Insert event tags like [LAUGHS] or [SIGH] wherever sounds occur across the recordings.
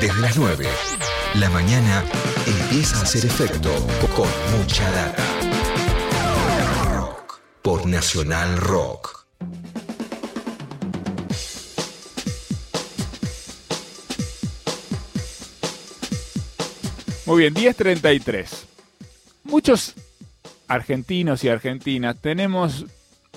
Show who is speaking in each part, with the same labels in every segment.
Speaker 1: Desde las 9, la mañana empieza a hacer efecto con mucha data. Rock por Nacional Rock.
Speaker 2: Muy bien, 10.33. Muchos argentinos y argentinas tenemos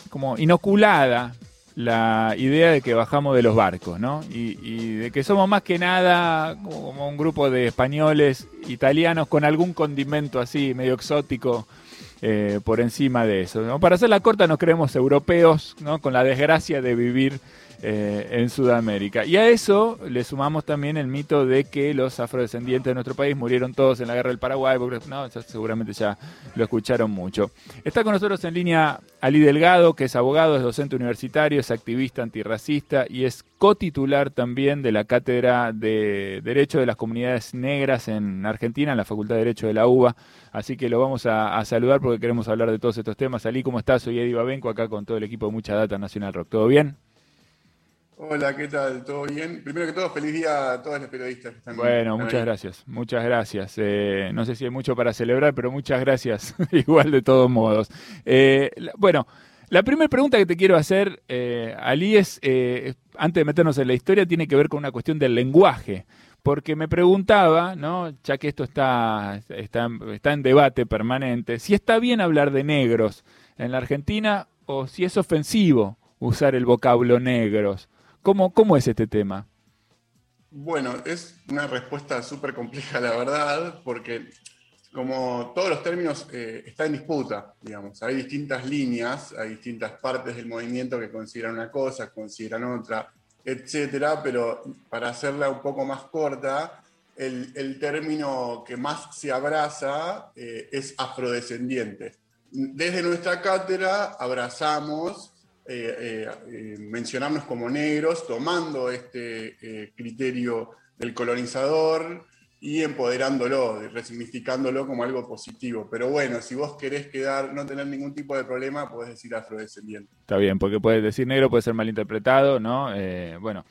Speaker 2: como inoculada la idea de que bajamos de los barcos, ¿no? Y, de que somos más que nada como un grupo de españoles, italianos, con algún condimento así, medio exótico, eh, por encima de eso. Para hacer la corta nos creemos europeos, ¿no? Con la desgracia de vivir eh, en Sudamérica. Y a eso le sumamos también el mito de que los afrodescendientes de nuestro país murieron todos en la guerra del Paraguay, porque no, seguramente ya lo escucharon mucho. Está con nosotros en línea Ali Delgado, que es abogado, es docente universitario, es activista antirracista y es cotitular también de la Cátedra de Derecho de las Comunidades Negras en Argentina, en la Facultad de Derecho de la UBA. Así que lo vamos a, saludar porque queremos hablar de todos estos temas. Ali, ¿cómo estás? Soy Eddie Babenco, acá con todo el equipo de Mucha Data Nacional Rock. ¿Todo bien?
Speaker 3: Hola, ¿qué tal? ¿Todo bien? Primero que todo, feliz día a todos los periodistas que están
Speaker 2: Bueno, muchas gracias, muchas gracias. Eh, no sé si hay mucho para celebrar, pero muchas gracias, [LAUGHS] igual de todos modos. Eh, bueno, la primera pregunta que te quiero hacer, eh, Ali, es, antes de meternos en la historia, tiene que ver con una cuestión del lenguaje. Porque me preguntaba, ¿no? ya que esto está, está, está en debate permanente, si está bien hablar de negros en la Argentina o si es ofensivo usar el vocablo negros. ¿Cómo, es este tema?
Speaker 3: Bueno, es una respuesta súper compleja, la verdad, porque como todos los términos eh, están en disputa, digamos, hay distintas líneas, hay distintas partes del movimiento que consideran una cosa, consideran otra, etcétera, pero para hacerla un poco más corta, el, término que más se abraza eh, es afrodescendiente. Desde nuestra cátedra abrazamos eh, eh, eh, mencionarnos como negros, tomando este criterio del colonizador y empoderándolo, resignificándolo como algo positivo. Pero bueno, si vos querés quedar, no tener ningún tipo de problema, podés decir afrodescendiente.
Speaker 2: Está bien, porque puedes decir negro, puede ser malinterpretado, ¿no? bueno,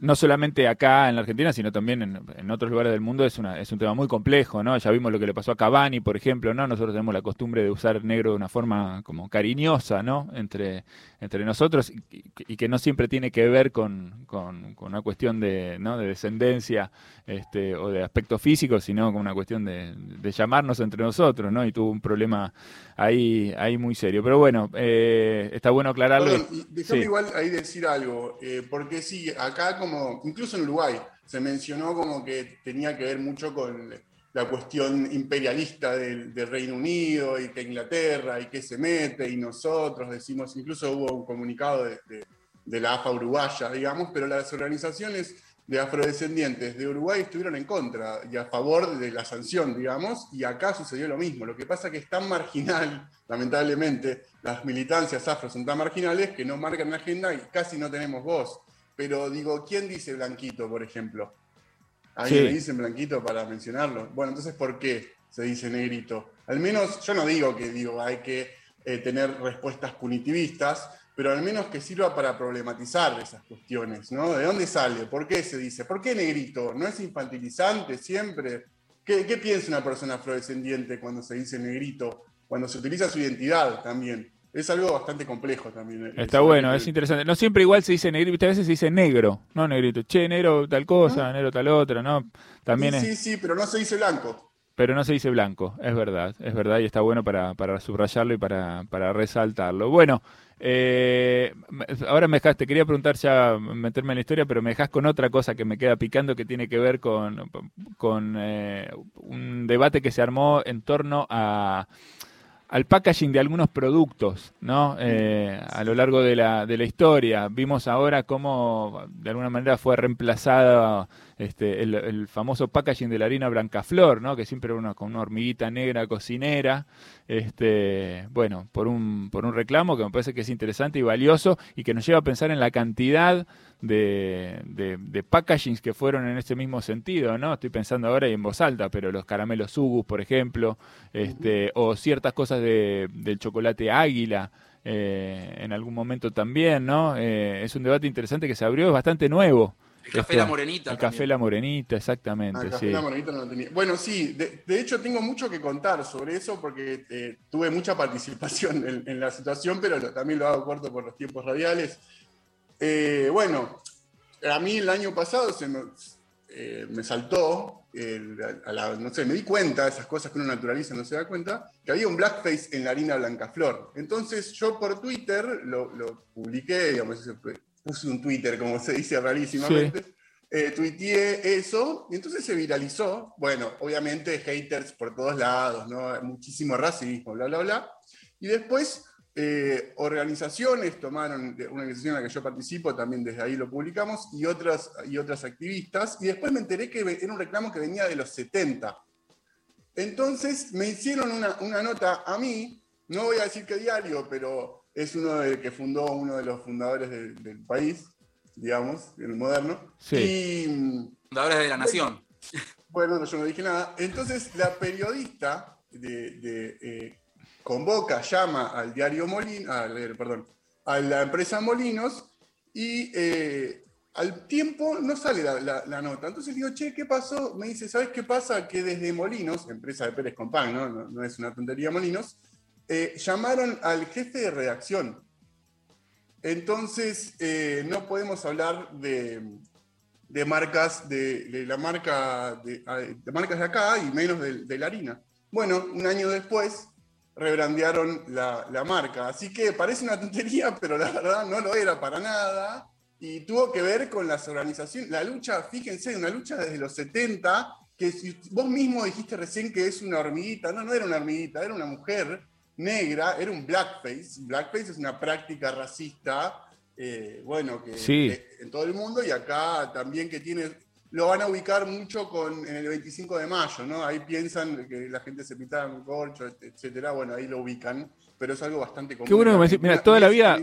Speaker 2: no solamente acá en la Argentina, sino también en, otros lugares del mundo es, una, es un tema muy complejo, ¿no? Ya vimos lo que le pasó a Cavani, por ejemplo, ¿no? Nosotros tenemos la costumbre de usar negro de una forma como cariñosa, ¿no? Entre, entre nosotros y, que no siempre tiene que ver con, con, una cuestión de, ¿no? de descendencia este, o de aspecto físico, sino con una cuestión de, llamarnos entre nosotros, ¿no? Y tuvo un problema ahí, ahí muy serio. Pero bueno, eh, está bueno aclararlo.
Speaker 3: déjame igual ahí decir algo, eh, porque sí, acá como, incluso en Uruguay, se mencionó como que tenía que ver mucho con la cuestión imperialista del, Reino Unido y que Inglaterra y que se mete y nosotros decimos, incluso hubo un comunicado de, de la AFA uruguaya, digamos, pero las organizaciones de afrodescendientes de Uruguay estuvieron en contra y a favor de la sanción, digamos, y acá sucedió lo mismo. Lo que pasa es que es tan marginal, lamentablemente, las militancias afro son tan marginales que no marcan la agenda y casi no tenemos voz. Pero digo, ¿quién dice blanquito, por ejemplo? Ahí me dicen blanquito para mencionarlo. Bueno, entonces, ¿por qué se dice negrito? Al menos, yo no digo que digo, hay que eh, tener respuestas punitivistas, pero al menos que sirva para problematizar esas cuestiones, ¿no? ¿De dónde sale? ¿Por qué se dice? ¿Por qué negrito? ¿No es infantilizante siempre? ¿Qué, piensa una persona afrodescendiente cuando se dice negrito? Cuando se utiliza su identidad también. Es algo bastante complejo también.
Speaker 2: Está bueno, es interesante. No siempre igual se dice negrito, a veces se dice negro, no negrito. Che, negro tal cosa, negro tal otra, ¿no? También
Speaker 3: sí, sí, sí, pero no se dice blanco.
Speaker 2: Pero no se dice blanco, es verdad, es verdad, y está bueno para, para subrayarlo y para, para resaltarlo. Bueno, eh, ahora me dejaste, quería preguntar ya, meterme en la historia, pero me dejas con otra cosa que me queda picando que tiene que ver con, con eh, un debate que se armó en torno a al packaging de algunos productos, ¿no? Eh, a lo largo de la, de la historia. Vimos ahora cómo de alguna manera fue reemplazada este, el, famoso packaging de la harina Blancaflor, ¿no? que siempre era una, con una hormiguita negra cocinera, este, bueno, por un, por un reclamo que me parece que es interesante y valioso y que nos lleva a pensar en la cantidad de, de, packagings que fueron en ese mismo sentido, ¿no? Estoy pensando ahora y en voz alta, pero los caramelos Sugus, por ejemplo, este, o ciertas cosas de, del chocolate águila, eh, en algún momento también, ¿no? Eh, es un debate interesante que se abrió, es bastante nuevo
Speaker 4: El Café La Morenita.
Speaker 2: El Café La Morenita, exactamente.
Speaker 3: Ah, el Café La Morenita no lo tenía. Bueno, sí, de, hecho tengo mucho que contar sobre eso porque eh, tuve mucha participación [LAUGHS] en, la situación, pero también lo hago corto por los tiempos radiales. Eh, bueno, a mí el año pasado se me, eh, me saltó, no sé, me di cuenta de esas cosas que uno naturaliza no se da cuenta, que había un blackface en la harina Blancaflor. Entonces yo por Twitter lo, publiqué, digamos, puse un Twitter, como se dice rarísimamente, eh, tuiteé eso, y entonces se viralizó. Bueno, obviamente haters por todos lados, ¿no? Muchísimo racismo, bla, bla, bla. Y después eh, organizaciones tomaron, una organización en la que yo participo, también desde ahí lo publicamos, y otras, y otras activistas, y después me enteré que era un reclamo que venía de los 70. Entonces me hicieron una, nota a mí, no voy a decir qué diario, pero es uno de, que fundó uno de los fundadores del país, digamos, en el moderno.
Speaker 4: Sí. fundadores de la nación.
Speaker 3: Bueno, yo no dije nada. Entonces la periodista de, eh, convoca, llama al diario Molinos, perdón, a la empresa Molinos y eh, al tiempo no sale la, nota. Entonces digo, che, ¿qué pasó? Me dice, ¿sabes qué pasa? Que desde Molinos, empresa de Pérez Compán, ¿no? No, es una tontería Molinos, eh, llamaron al jefe de redacción. Entonces, eh, no podemos hablar de, marcas de, la marca de, marcas de acá y menos de, de la harina. Bueno, un año después rebrandearon la, marca. Así que parece una tontería, [LAUGHS] pero la verdad no lo era para nada. Y tuvo que ver con las organizaciones, la lucha, fíjense, una lucha desde los 70, que si vos mismo dijiste recién que es una hormiguita, no, no era una hormiguita, era una mujer negra, era un blackface. Blackface es una práctica racista, eh, bueno, que en todo el mundo y acá también que tiene lo van a ubicar mucho con, en el 25 de mayo, ¿no? Ahí piensan que la gente se pintaba con corcho, etcétera. Bueno, ahí lo ubican, pero es algo bastante común.
Speaker 2: Qué bueno que me decís, mira, toda la vida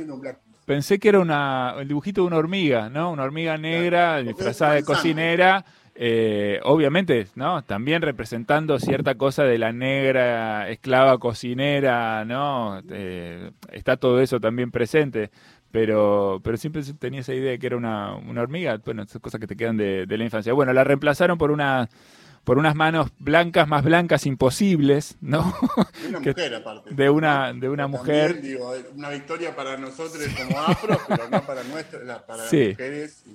Speaker 2: pensé que era una, el dibujito de una hormiga, ¿no? Una hormiga negra disfrazada de cocinera. Eh, obviamente, ¿no? También representando cierta cosa de la negra esclava cocinera, ¿no? Eh, está todo eso también presente pero, pero siempre tenía esa idea de que era una, hormiga. Bueno, esas cosas que te quedan de, la infancia. Bueno, la reemplazaron por una por unas manos blancas más blancas imposibles, ¿no?
Speaker 3: De una [LAUGHS] mujer aparte.
Speaker 2: De una, de una mujer.
Speaker 3: Digo, una victoria para nosotros como afro, pero no para nuestras, para las mujeres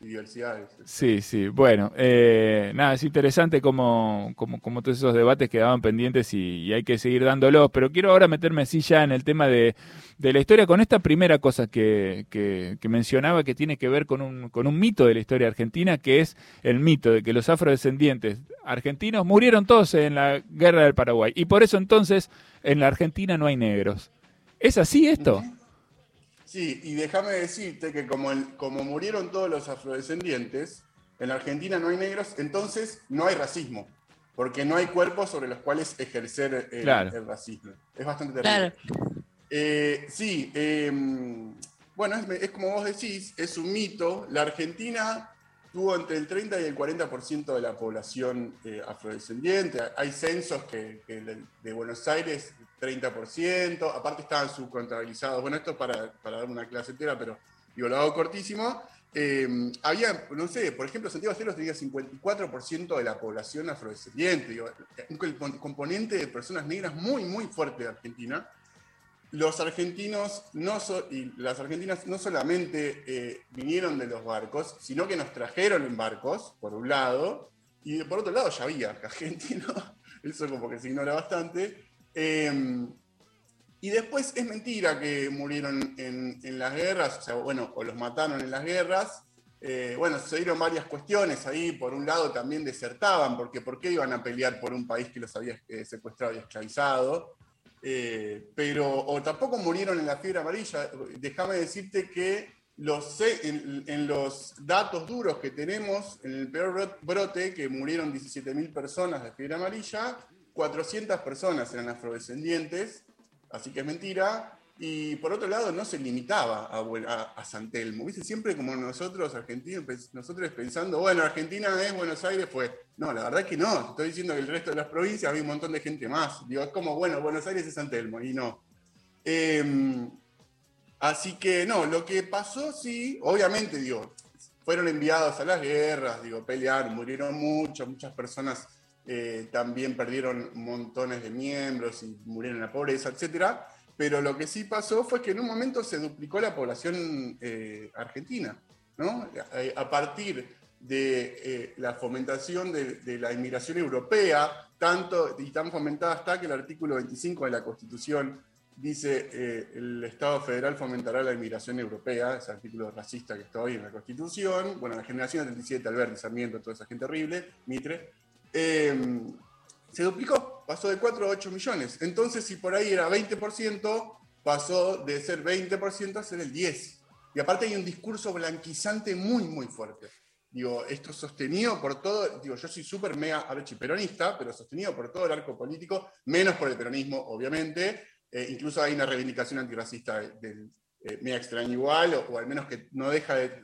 Speaker 3: diversidades.
Speaker 2: Sí, sí. Bueno, eh, nada, es interesante como, como, todos esos debates quedaban pendientes y, hay que seguir dándolos. Pero quiero ahora meterme así ya en el tema de, la historia con esta primera cosa que, que, mencionaba que tiene que ver con un, con un mito de la historia argentina, que es el mito de que los afrodescendientes argentinos murieron todos en la guerra del Paraguay. Y por eso entonces en la Argentina no hay negros. ¿Es así esto?
Speaker 3: Sí, y déjame decirte que como, como murieron todos los afrodescendientes, en la Argentina no hay negros, entonces no hay racismo, porque no hay cuerpos sobre los cuales ejercer el, racismo. Es bastante terrible. Eh, sí, em, bueno, es, como vos decís, es un mito. La Argentina tuvo entre el 30 y el 40% de la población eh, afrodescendiente. Hay censos que, de Buenos Aires 30%, aparte estaban subcontabilizados. Bueno, esto es para, dar una clase entera, pero digo, lo hago cortísimo. Eh, había, no sé, por ejemplo, Santiago Celos tenía 54% de la población afrodescendiente, un componente de personas negras muy, muy fuerte de Argentina. Los argentinos no y las argentinas no solamente eh, vinieron de los barcos, sino que nos trajeron en barcos, por un lado, y por otro lado ya había [LAUGHS] argentinos, eso como que se ignora bastante, Em, y después es mentira que murieron en, las guerras, o sea, bueno, o los mataron en las guerras. Eh, bueno, sucedieron varias cuestiones ahí. Por un lado también desertaban, porque ¿por qué iban a pelear por un país que los había eh, secuestrado y esclavizado? Eh, pero, o tampoco murieron en la fiebre amarilla. Déjame decirte que los, en, en, los datos duros que tenemos, en el peor brote, que murieron 17.000 personas de fiebre amarilla, 400 personas eran afrodescendientes, así que es mentira. Y por otro lado, no se limitaba a, a, San Telmo. ¿Viste? Siempre como nosotros, argentinos, nosotros pensando, bueno, Argentina es Buenos Aires, pues. No, la verdad que no. Estoy diciendo que el resto de las provincias había un montón de gente más. Digo, es como, bueno, Buenos Aires es San Telmo, y no. Em, así que no, lo que pasó, sí, obviamente, digo, fueron enviados a las guerras, digo, pelearon, murieron muchos, muchas personas eh, también perdieron montones de miembros y murieron en la pobreza, etc. Pero lo que sí pasó fue que en un momento se duplicó la población eh, argentina, ¿no? A partir de la fomentación de, de, la inmigración europea, tanto y tan fomentada está que el artículo 25 de la Constitución dice eh, el Estado federal fomentará la inmigración europea, ese artículo racista que está hoy en la Constitución, bueno, la generación del 37, Alberti, Sarmiento, toda esa gente horrible, Mitre, em, se duplicó, pasó de 4 a 8 millones. Entonces, si por ahí era 20%, pasó de ser 20% a ser el 10%. Y aparte hay un discurso blanquizante muy, muy fuerte. Digo, esto sostenido por todo, digo, yo soy súper mega archiperonista, pero sostenido por todo el arco político, menos por el peronismo, obviamente, eh, incluso hay una reivindicación antirracista del eh, me igual, o, al menos que no deja de,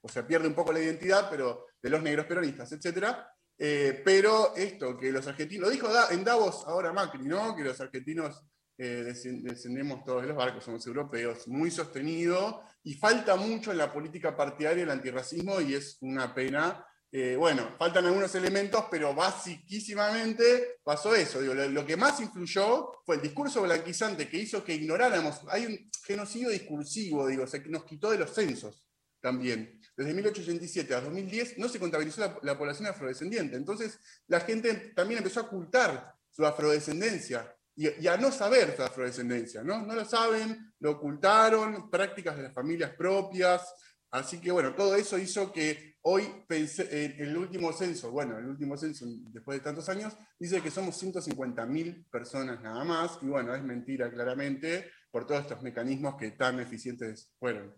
Speaker 3: o sea, pierde un poco la identidad, pero de los negros peronistas, etc. Eh, pero esto, que los argentinos, lo dijo en Davos ahora Macri. Que los argentinos descendemos todos de los barcos, somos europeos, muy sostenido, y falta mucho en la política partidaria el antirracismo, y es una pena eh, bueno, faltan algunos elementos, pero basiquísimamente pasó eso. lo, que más influyó fue el discurso blanquizante que hizo que ignoráramos. Hay un genocidio discursivo, digo, se nos quitó de los censos también. Desde 1887 a 2010 no se contabilizó la, población afrodescendiente. Entonces la gente también empezó a ocultar su afrodescendencia y, a no saber su afrodescendencia. ¿no? no lo saben, lo ocultaron, prácticas de las familias propias. Así que bueno, todo eso hizo que Hoy en el último censo, bueno, el último censo después de tantos años, dice que somos 150.000 personas nada más, y bueno, es mentira claramente por todos estos mecanismos que tan eficientes fueron.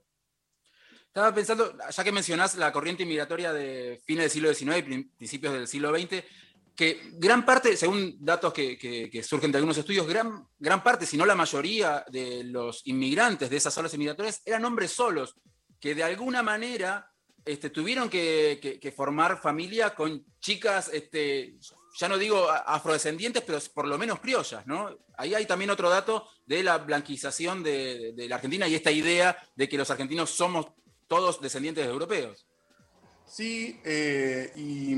Speaker 4: Estaba pensando, ya que mencionás la corriente migratoria de fines del siglo XIX y principios del siglo XX, que gran parte, según datos que, surgen de algunos estudios, gran, gran parte, si no la mayoría de los inmigrantes de esas olas migratorias eran hombres solos, que de alguna manera este, tuvieron que, formar familia con chicas, este, ya no digo afrodescendientes, pero por lo menos criollas, ¿no? Ahí hay también otro dato de la blanquización de, la Argentina y esta idea de que los argentinos somos todos descendientes de europeos.
Speaker 3: Sí, eh, y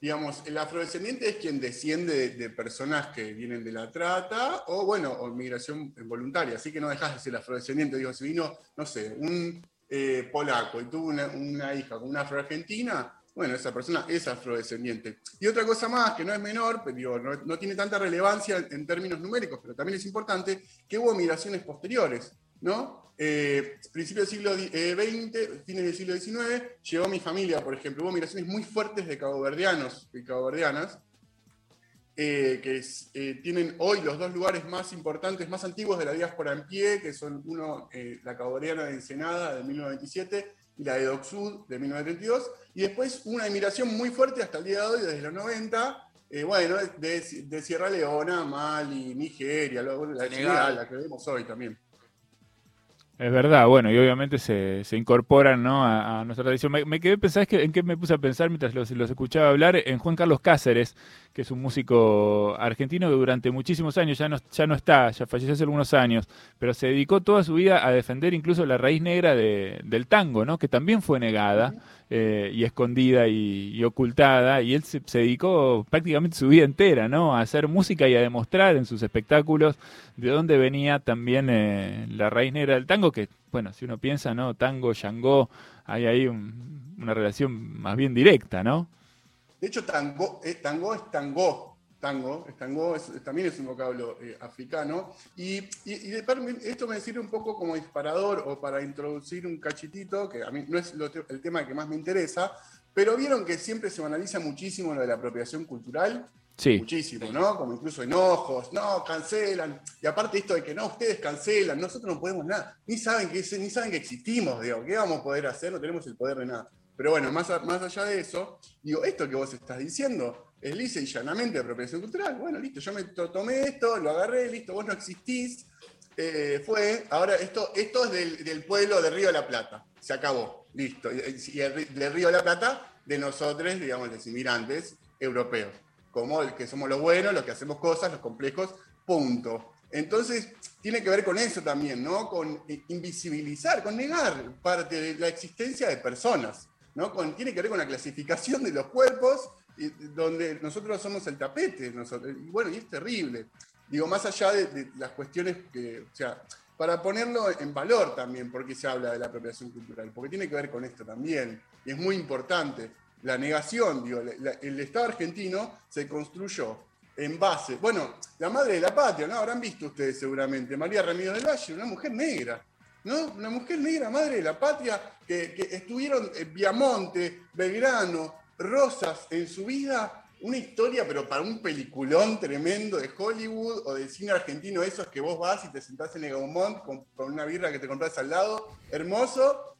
Speaker 3: digamos, el afrodescendiente es quien desciende de, personas que vienen de la trata o, bueno, o migración voluntaria, así que no dejas de ser afrodescendiente. Digo, si vino, no sé, un eh, polaco y tuvo una, hija con una afroargentina, bueno, esa persona es afrodescendiente. Y otra cosa más, que no es menor, pero no, tiene tanta relevancia en, términos numéricos, pero también es importante, que hubo migraciones posteriores, ¿no? Eh, principios del siglo XX, eh, fines del siglo XIX, llegó mi familia, por ejemplo, hubo migraciones muy fuertes de caboverdianos y caboverdianas, eh, que eh, tienen hoy los dos lugares más importantes, más antiguos de la diáspora en pie, que son uno, la caboriana de Ensenada de 1997 y la de Docsud de 1932, y después una emigración muy fuerte hasta el día de hoy, desde los 90, bueno, de, Sierra Leona, Mali, Nigeria, la, la, la que vemos hoy también.
Speaker 2: Es verdad, bueno, y obviamente se, se incorporan ¿no? a, nuestra tradición. Me, quedé pensando, que, ¿en qué me puse a pensar mientras los, los, escuchaba hablar? En Juan Carlos Cáceres, que es un músico argentino que durante muchísimos años ya no, ya no está, ya falleció hace algunos años, pero se dedicó toda su vida a defender incluso la raíz negra de, del tango, ¿no? que también fue negada eh, y escondida y, ocultada, y él se, dedicó prácticamente su vida entera ¿no? a hacer música y a demostrar en sus espectáculos de dónde venía también eh, la raíz negra del tango, que, bueno, si uno piensa, ¿no? Tango, Yangó, hay ahí una relación más bien directa, ¿no?
Speaker 3: De hecho, tango, eh, tango es tango. Tango, tango también es un vocablo eh, africano. Y, esto me sirve un poco como disparador o para introducir un cachitito, que a mí no es el tema que más me interesa, pero vieron que siempre se analiza muchísimo lo de la apropiación cultural.
Speaker 2: Sí.
Speaker 3: Muchísimo, ¿no? Como incluso enojos, no, cancelan. Y aparte esto de que no, ustedes cancelan, nosotros no podemos nada. Ni saben que, ni saben que existimos, digo, ¿qué vamos a poder hacer? No tenemos el poder de nada. Pero bueno, más, más allá de eso, digo, esto que vos estás diciendo es lisa y llanamente apropiación cultural. Bueno, listo, yo me tomé esto, lo agarré, listo, vos no existís. Eh, fue, ahora esto, esto es del, pueblo de Río de la Plata, se acabó, listo. Y de Río de la Plata, de nosotros, digamos, los inmigrantes europeos, como el que somos los buenos, los que hacemos cosas, los complejos, punto. Entonces, tiene que ver con eso también, ¿no? Con invisibilizar, con negar parte de la existencia de personas, ¿no? Con, tiene que ver con la clasificación de los cuerpos, donde nosotros somos el tapete, y bueno, y es terrible. Digo, más allá de, las cuestiones que, o sea, para ponerlo en valor también, porque se habla de la apropiación cultural, porque tiene que ver con esto también, y es muy importante. La negación, digo, el Estado argentino se construyó en base, bueno, la madre de la patria, ¿no? Habrán visto ustedes seguramente, María Ramírez del Valle, una mujer negra, ¿no? Una mujer negra, madre de la patria, que, que estuvieron en Viamonte, Belgrano, Rosas en su vida, una historia, pero para un peliculón tremendo de Hollywood o de cine argentino, esos que vos vas y te sentás en el Gaumont con, con una birra que te compras al lado, hermoso,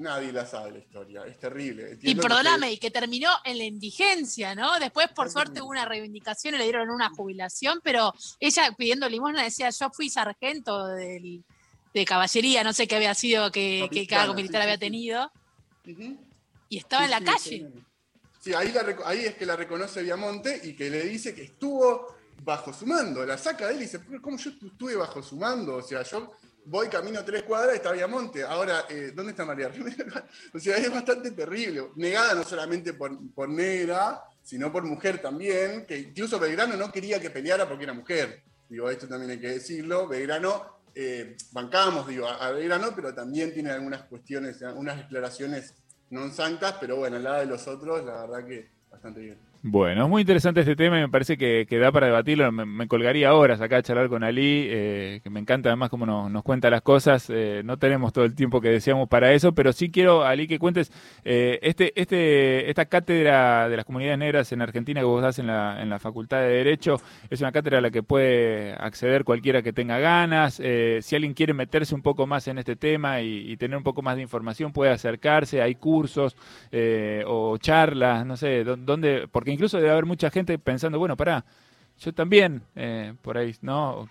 Speaker 3: nadie la sabe la historia, es terrible.
Speaker 5: y perdóname, y que terminó en la indigencia, ¿no? Después, por suerte, hubo una reivindicación y le dieron una jubilación, pero ella pidiendo limosna decía, yo fui sargento de caballería, no sé qué había sido, qué, cargo militar había tenido, y estaba en la calle.
Speaker 3: Sí, ahí, es que la reconoce Viamonte y que le dice que estuvo bajo su mando. La saca de él y dice, ¿cómo yo estuve bajo su mando? O sea, yo voy camino tres cuadras y está Viamonte. Ahora, eh, ¿dónde está María [LAUGHS] o sea, es bastante terrible. Negada no solamente por, por negra, sino por mujer también, que incluso Belgrano no quería que peleara porque era mujer. Digo, esto también hay que decirlo. Belgrano, eh, bancamos, digo, a, Belgrano, pero también tiene algunas cuestiones, algunas declaraciones no santas, pero bueno, al lado de los otros, la verdad que bastante bien.
Speaker 2: Bueno, es muy interesante este tema y me parece que, da para debatirlo. Me, colgaría horas acá a charlar con Ali, eh, que me encanta además cómo nos, cuenta las cosas. Eh, no tenemos todo el tiempo que deseamos para eso, pero sí quiero, Ali, que cuentes eh, este, este, esta cátedra de las comunidades negras en Argentina que vos das en la, en la Facultad de Derecho. Es una cátedra a la que puede acceder cualquiera que tenga ganas. si alguien quiere meterse un poco más en este tema y, y tener un poco más de información, puede acercarse. Hay cursos o charlas, no sé, dónde, porque incluso debe haber mucha gente pensando, bueno, pará, yo también, eh, por ahí, ¿no?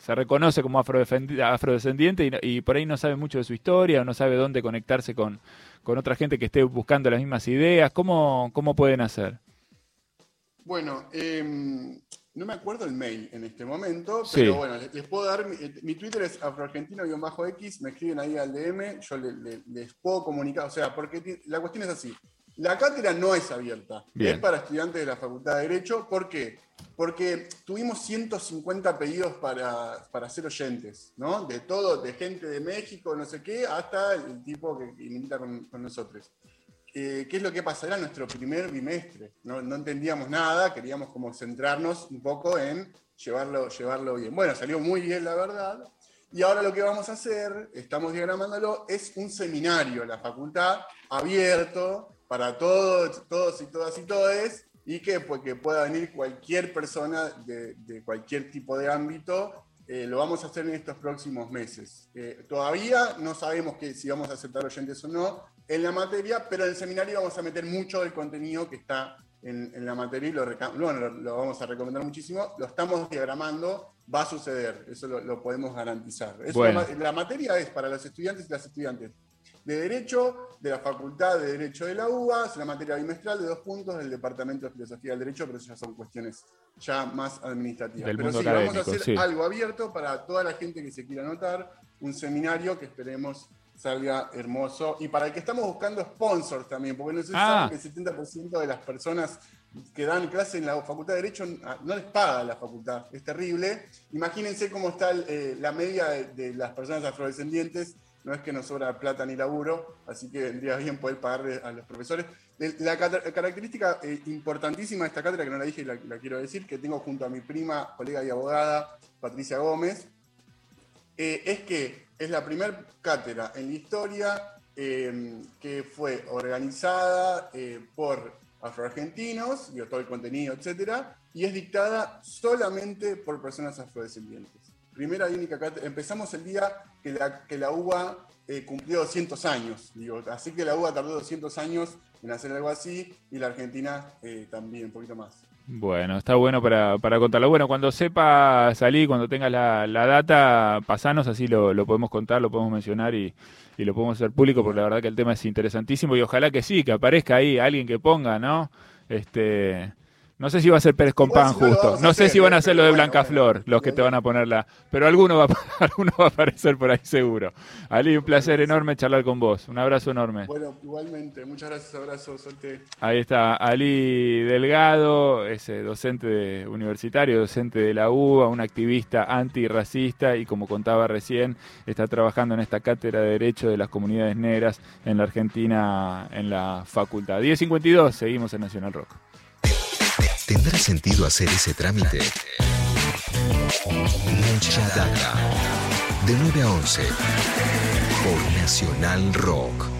Speaker 2: Se reconoce como afrodescendiente y, por ahí no sabe mucho de su historia o no sabe dónde conectarse con, con otra gente que esté buscando las mismas ideas. ¿Cómo, cómo pueden hacer?
Speaker 3: Bueno, em, no me acuerdo el mail en este momento, pero bueno, les, puedo dar, mi, Twitter es afroargentino-x, me escriben ahí al DM, yo les puedo comunicar, o sea, porque la cuestión es así, la cátedra no es abierta, es para estudiantes de la Facultad de Derecho. ¿Por qué? Porque tuvimos 150 pedidos para, para ser oyentes, ¿no? De todo, de gente de México, no sé qué, hasta el tipo que, invita con, nosotros. Eh, ¿Qué es lo que pasa? Era nuestro primer bimestre, no, entendíamos nada, queríamos como centrarnos un poco en llevarlo, llevarlo bien. Bueno, salió muy bien, la verdad. Y ahora lo que vamos a hacer, estamos diagramándolo, es un seminario en la facultad abierto, para todos, todos y todas y todes, y que, pues, que pueda venir cualquier persona de, de cualquier tipo de ámbito. Eh, lo vamos a hacer en estos próximos meses. Eh, todavía no sabemos que, si vamos a aceptar oyentes o no en la materia, pero en el seminario vamos a meter mucho del contenido que está en, en la materia y lo, bueno, lo, vamos a recomendar muchísimo. Lo estamos diagramando, va a suceder, eso lo, podemos garantizar. la materia es para los estudiantes y las estudiantes de Derecho de la Facultad de Derecho de la UBA, es una materia bimestral de dos puntos del Departamento de Filosofía del Derecho, pero eso ya son cuestiones ya más administrativas. pero sí, vamos a hacer algo abierto para toda la gente que se quiera anotar, un seminario que esperemos salga hermoso. Y para el que estamos buscando sponsors también, porque no sé si ah. que el 70% de las personas que dan clase en la Facultad de Derecho no les paga la facultad. Es terrible. Imagínense cómo está eh, la media de, las personas afrodescendientes no es que nos sobra plata ni laburo, así que vendría bien poder pagarle a los profesores. La característica eh, importantísima de esta cátedra, que no la dije y la, quiero decir, que tengo junto a mi prima, colega y abogada, Patricia Gómez, eh, es que es la primera cátedra en la historia em, que fue organizada eh, por afroargentinos, dio todo el contenido, etcétera, y es dictada solamente por personas afrodescendientes primera y única Empezamos el día que la, que la UBA eh, cumplió 200 años, digo, así que la UBA tardó 200 años en hacer algo así y la Argentina eh, también, un poquito más.
Speaker 2: Bueno, está bueno para, para contarlo. Bueno, cuando sepa salir, cuando tenga la, data, pasanos, así lo, lo, podemos contar, lo podemos mencionar y, y, lo podemos hacer público, porque la verdad que el tema es interesantísimo y ojalá que sí, que aparezca ahí alguien que ponga, ¿no? Este, No sé si va a ser Pérez Compán
Speaker 3: Igual si no lo
Speaker 2: justo. No sé
Speaker 3: hacer,
Speaker 2: si van a
Speaker 3: ¿eh?
Speaker 2: hacer lo de Blanca
Speaker 3: bueno.
Speaker 2: Flor, los que te van a poner la. Pero alguno va, a- [LAUGHS] alguno va a aparecer por ahí seguro. Ali, un placer enorme charlar con vos. Un abrazo enorme.
Speaker 3: Bueno, igualmente, muchas gracias, abrazos, suerte.
Speaker 2: Ahí está Ali Delgado, es eh, docente de- universitario, docente de la UBA, un activista antirracista y como contaba recién, está trabajando en esta cátedra de Derecho de las Comunidades Negras en la Argentina en la facultad. 10.52, seguimos en Nacional Rock.
Speaker 1: ¿Tendrá sentido hacer ese trámite? Mucha data. De 9 a 11. Por Nacional Rock.